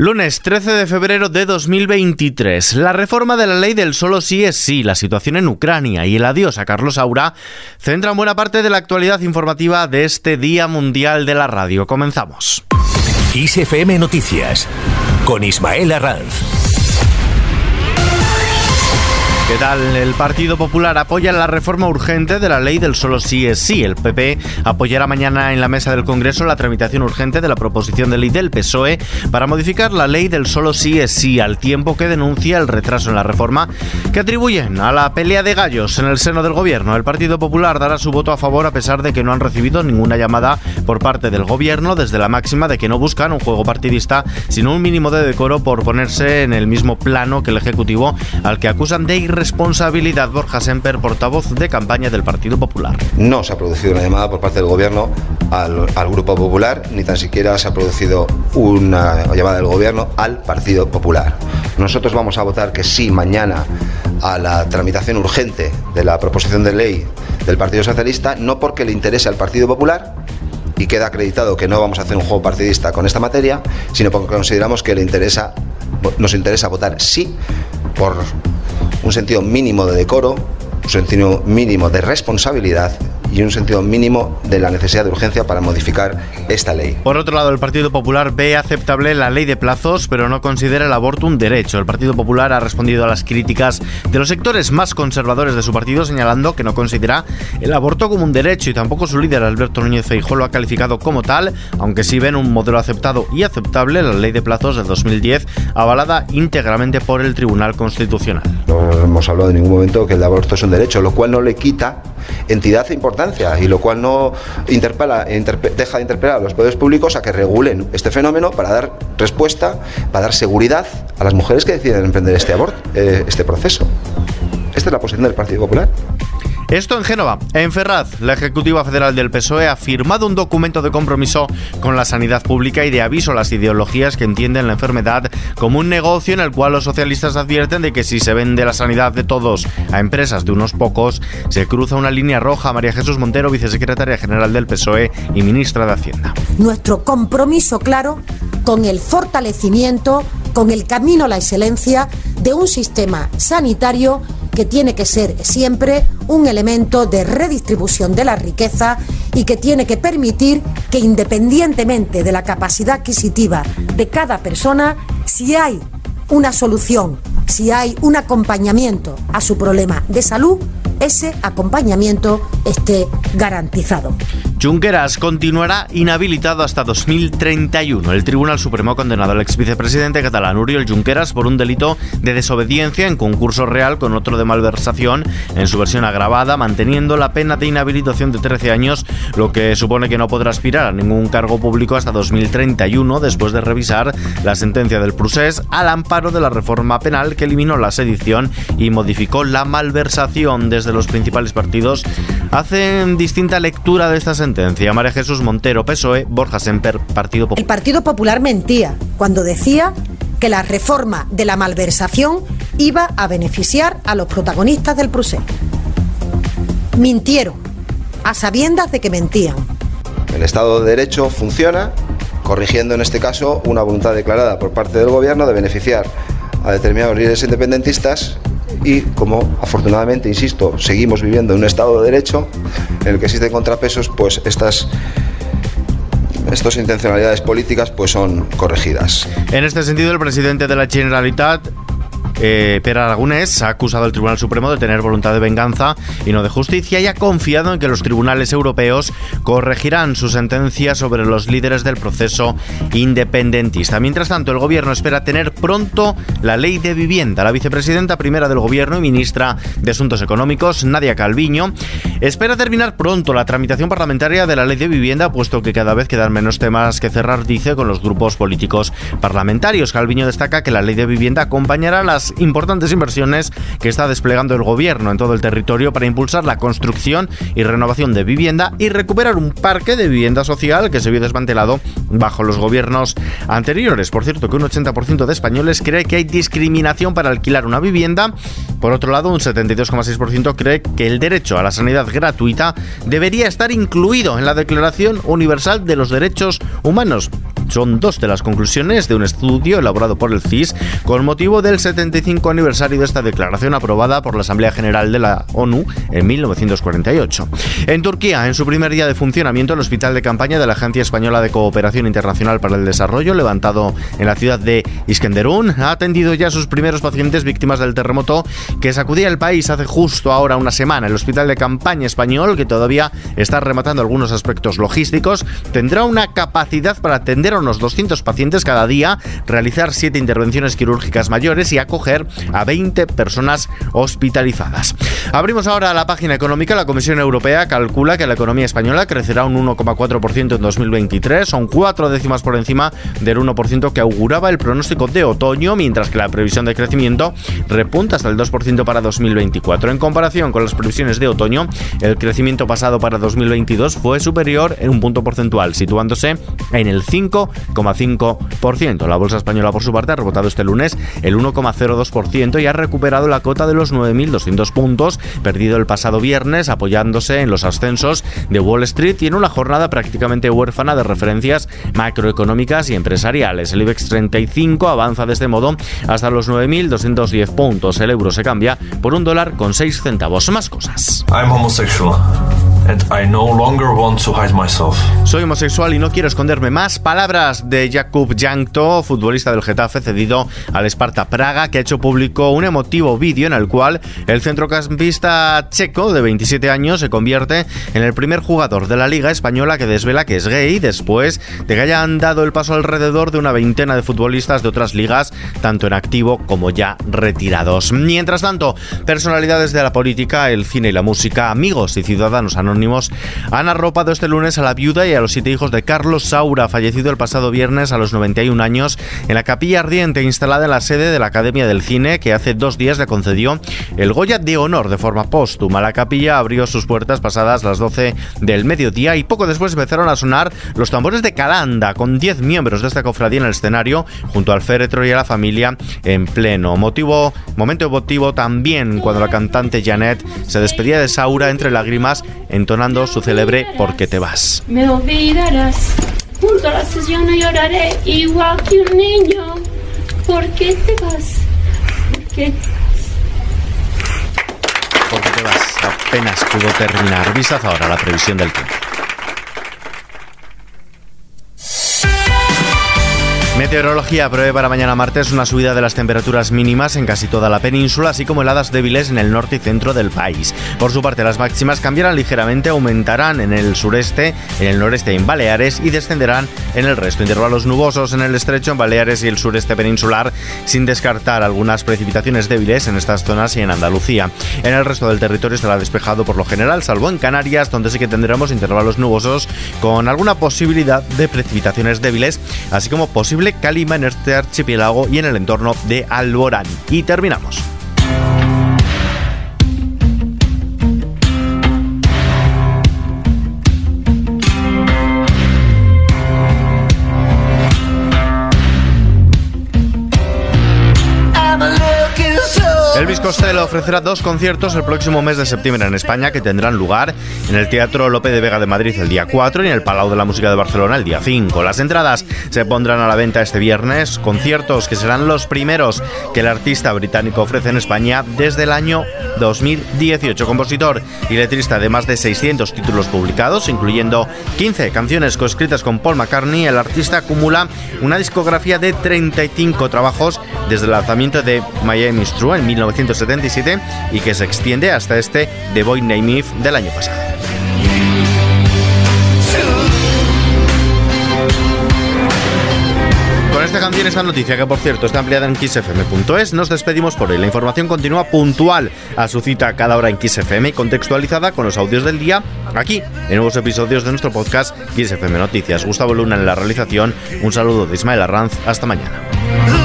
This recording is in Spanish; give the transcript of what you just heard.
Lunes 13 de febrero de 2023. La reforma de la ley del solo sí es sí, la situación en Ucrania y el adiós a Carlos Aura centran buena parte de la actualidad informativa de este Día Mundial de la Radio. Comenzamos. ISFM Noticias con Ismael Arranz. ¿Qué tal? El Partido Popular apoya la reforma urgente de la ley del solo sí es sí. El PP apoyará mañana en la mesa del Congreso la tramitación urgente de la proposición de ley del PSOE para modificar la ley del solo sí es sí, al tiempo que denuncia el retraso en la reforma que atribuyen a la pelea de gallos en el seno del gobierno. El Partido Popular dará su voto a favor a pesar de que no han recibido ninguna llamada por parte del gobierno desde la máxima de que no buscan un juego partidista, sino un mínimo de decoro por ponerse en el mismo plano que el Ejecutivo al que acusan de irresponsabilidad responsabilidad Borja Semper, portavoz de campaña del Partido Popular. No se ha producido una llamada por parte del Gobierno al, Grupo Popular, ni tan siquiera se ha producido una llamada del Gobierno al Partido Popular. Nosotros vamos a votar que sí mañana a la tramitación urgente de la proposición de ley del Partido Socialista, no porque le interese al Partido Popular, y queda acreditado que no vamos a hacer un juego partidista con esta materia, sino porque consideramos que le interesa, nos interesa votar sí por un sentido mínimo de decoro, un sentido mínimo de responsabilidad y un sentido mínimo de la necesidad de urgencia para modificar esta ley. Por otro lado, el Partido Popular ve aceptable la ley de plazos, pero no considera el aborto un derecho. El Partido Popular ha respondido a las críticas de los sectores más conservadores de su partido, señalando que no considera el aborto como un derecho y tampoco su líder, Alberto Núñez Feijóo, lo ha calificado como tal, aunque sí ven un modelo aceptado y aceptable, la ley de plazos de 2010, avalada íntegramente por el Tribunal Constitucional. No hemos hablado en ningún momento que el aborto es un derecho, lo cual no le quita entidad e importancia y lo cual no deja de interpelar a los poderes públicos a que regulen este fenómeno para dar respuesta, para dar seguridad a las mujeres que deciden emprender este, aborto, eh, este proceso. Esta es la posición del Partido Popular. Esto en Génova. En Ferraz, la Ejecutiva Federal del PSOE ha firmado un documento de compromiso con la sanidad pública y de aviso a las ideologías que entienden la enfermedad como un negocio en el cual los socialistas advierten de que si se vende la sanidad de todos a empresas de unos pocos, se cruza una línea roja. María Jesús Montero, vicesecretaria general del PSOE y ministra de Hacienda. Nuestro compromiso claro con el fortalecimiento, con el camino a la excelencia de un sistema sanitario que tiene que ser siempre un elemento de redistribución de la riqueza y que tiene que permitir que independientemente de la capacidad adquisitiva de cada persona, si hay una solución, si hay un acompañamiento a su problema de salud, ese acompañamiento esté garantizado. Junqueras continuará inhabilitado hasta 2031. El Tribunal Supremo ha condenado al ex vicepresidente catalán Uriol Junqueras por un delito de desobediencia en concurso real con otro de malversación en su versión agravada, manteniendo la pena de inhabilitación de 13 años, lo que supone que no podrá aspirar a ningún cargo público hasta 2031 después de revisar la sentencia del procés al amparo de la reforma penal que eliminó la sedición y modificó la malversación desde los principales partidos hacen distinta lectura de esta sentencia María Jesús Montero, PSOE, Borja Semper, Partido Popular. El Partido Popular mentía cuando decía que la reforma de la malversación iba a beneficiar a los protagonistas del procés. Mintieron, a sabiendas de que mentían. El Estado de Derecho funciona, corrigiendo en este caso una voluntad declarada por parte del Gobierno de beneficiar a determinados líderes independentistas y como afortunadamente, insisto, seguimos viviendo en un Estado de Derecho en el que existen contrapesos, pues estas estas intencionalidades políticas pues son corregidas. En este sentido, el presidente de la Generalitat eh, Pera Aragonés ha acusado al Tribunal Supremo de tener voluntad de venganza y no de justicia y ha confiado en que los tribunales europeos corregirán su sentencia sobre los líderes del proceso independentista. Mientras tanto, el gobierno espera tener pronto la ley de vivienda. La vicepresidenta primera del gobierno y ministra de Asuntos Económicos, Nadia Calviño, espera terminar pronto la tramitación parlamentaria de la ley de vivienda, puesto que cada vez quedan menos temas que cerrar, dice, con los grupos políticos parlamentarios. Calviño destaca que la ley de vivienda acompañará las importantes inversiones que está desplegando el gobierno en todo el territorio para impulsar la construcción y renovación de vivienda y recuperar un parque de vivienda social que se vio desmantelado bajo los gobiernos anteriores. Por cierto, que un 80% de españoles cree que hay discriminación para alquilar una vivienda. Por otro lado, un 72,6% cree que el derecho a la sanidad gratuita debería estar incluido en la Declaración Universal de los Derechos Humanos. Son dos de las conclusiones de un estudio elaborado por el CIS con motivo del 75 aniversario de esta declaración aprobada por la Asamblea General de la ONU en 1948. En Turquía, en su primer día de funcionamiento, el hospital de campaña de la Agencia Española de Cooperación Internacional para el Desarrollo, levantado en la ciudad de Iskenderun, ha atendido ya a sus primeros pacientes víctimas del terremoto que sacudía el país hace justo ahora una semana. El hospital de campaña español, que todavía está rematando algunos aspectos logísticos, tendrá una capacidad para atender a unos 200 pacientes cada día, realizar 7 intervenciones quirúrgicas mayores y acoger a 20 personas hospitalizadas. Abrimos ahora la página económica. La Comisión Europea calcula que la economía española crecerá un 1,4% en 2023, son cuatro décimas por encima del 1% que auguraba el pronóstico de otoño, mientras que la previsión de crecimiento repunta hasta el 2% para 2024. En comparación con las previsiones de otoño, el crecimiento pasado para 2022 fue superior en un punto porcentual, situándose en el 5,5%. La bolsa española, por su parte, ha rebotado este lunes el 1,02% y ha recuperado la cota de los 9.200 puntos, perdido el pasado viernes, apoyándose en los ascensos de Wall Street y en una jornada prácticamente huérfana de referencias macroeconómicas y empresariales. El IBEX 35 avanza de este modo hasta los 9.210 puntos. El euro se cambia por un dólar con 6 centavos. Más cosas. And I no longer want to hide myself. Soy homosexual y no quiero esconderme más. Palabras de Jakub Jankto, futbolista del Getafe cedido al Sparta Praga, que ha hecho público un emotivo vídeo en el cual el centrocampista checo de 27 años se convierte en el primer jugador de la Liga Española que desvela que es gay después de que hayan dado el paso alrededor de una veintena de futbolistas de otras ligas, tanto en activo como ya retirados. Mientras tanto, personalidades de la política, el cine y la música, amigos y ciudadanos anónimos han arropado este lunes a la viuda y a los siete hijos de Carlos Saura, fallecido el pasado viernes a los 91 años en la capilla ardiente instalada en la sede de la Academia del Cine, que hace dos días le concedió el Goya de Honor de forma póstuma. La capilla abrió sus puertas pasadas las 12 del mediodía y poco después empezaron a sonar los tambores de Calanda, con 10 miembros de esta cofradía en el escenario, junto al féretro y a la familia en pleno. Motivo, momento emotivo también cuando la cantante Janet se despedía de Saura entre lágrimas, entonando su célebre Porque te vas. Me olvidarás. Junto a la sesión lloraré igual que un niño. ¿Por qué te vas? ¿Por qué? Porque te vas. Apenas pudo terminar. Vistas ahora la previsión del tiempo. Meteorología prevé para mañana martes una subida de las temperaturas mínimas en casi toda la península, así como heladas débiles en el norte y centro del país. Por su parte, las máximas cambiarán ligeramente, aumentarán en el sureste, en el noreste y en Baleares y descenderán en el resto. Intervalos nubosos en el estrecho, en Baleares y el sureste peninsular, sin descartar algunas precipitaciones débiles en estas zonas y en Andalucía. En el resto del territorio estará despejado por lo general, salvo en Canarias, donde sí que tendremos intervalos nubosos con alguna posibilidad de precipitaciones débiles, así como posible calima en este archipiélago y en el entorno de Alborán. Y terminamos. Elvis Costello ofrecerá dos conciertos el próximo mes de septiembre en España que tendrán lugar en el Teatro Lope de Vega de Madrid el día 4 y en el Palau de la Música de Barcelona el día 5. Las entradas se pondrán a la venta este viernes, conciertos que serán los primeros que el artista británico ofrece en España desde el año 2018. Compositor y letrista de más de 600 títulos publicados, incluyendo 15 canciones coescritas con Paul McCartney, el artista acumula una discografía de 35 trabajos desde el lanzamiento de Miami's True en 1977 y que se extiende hasta este The Boy Named Eve del año pasado. Con esta canción, esta noticia, que por cierto está ampliada en xfm.es, nos despedimos por hoy. La información continúa puntual a su cita cada hora en XFM y contextualizada con los audios del día aquí, en nuevos episodios de nuestro podcast XFM Noticias. Gustavo Luna en la realización. Un saludo de Ismael Arranz. Hasta mañana.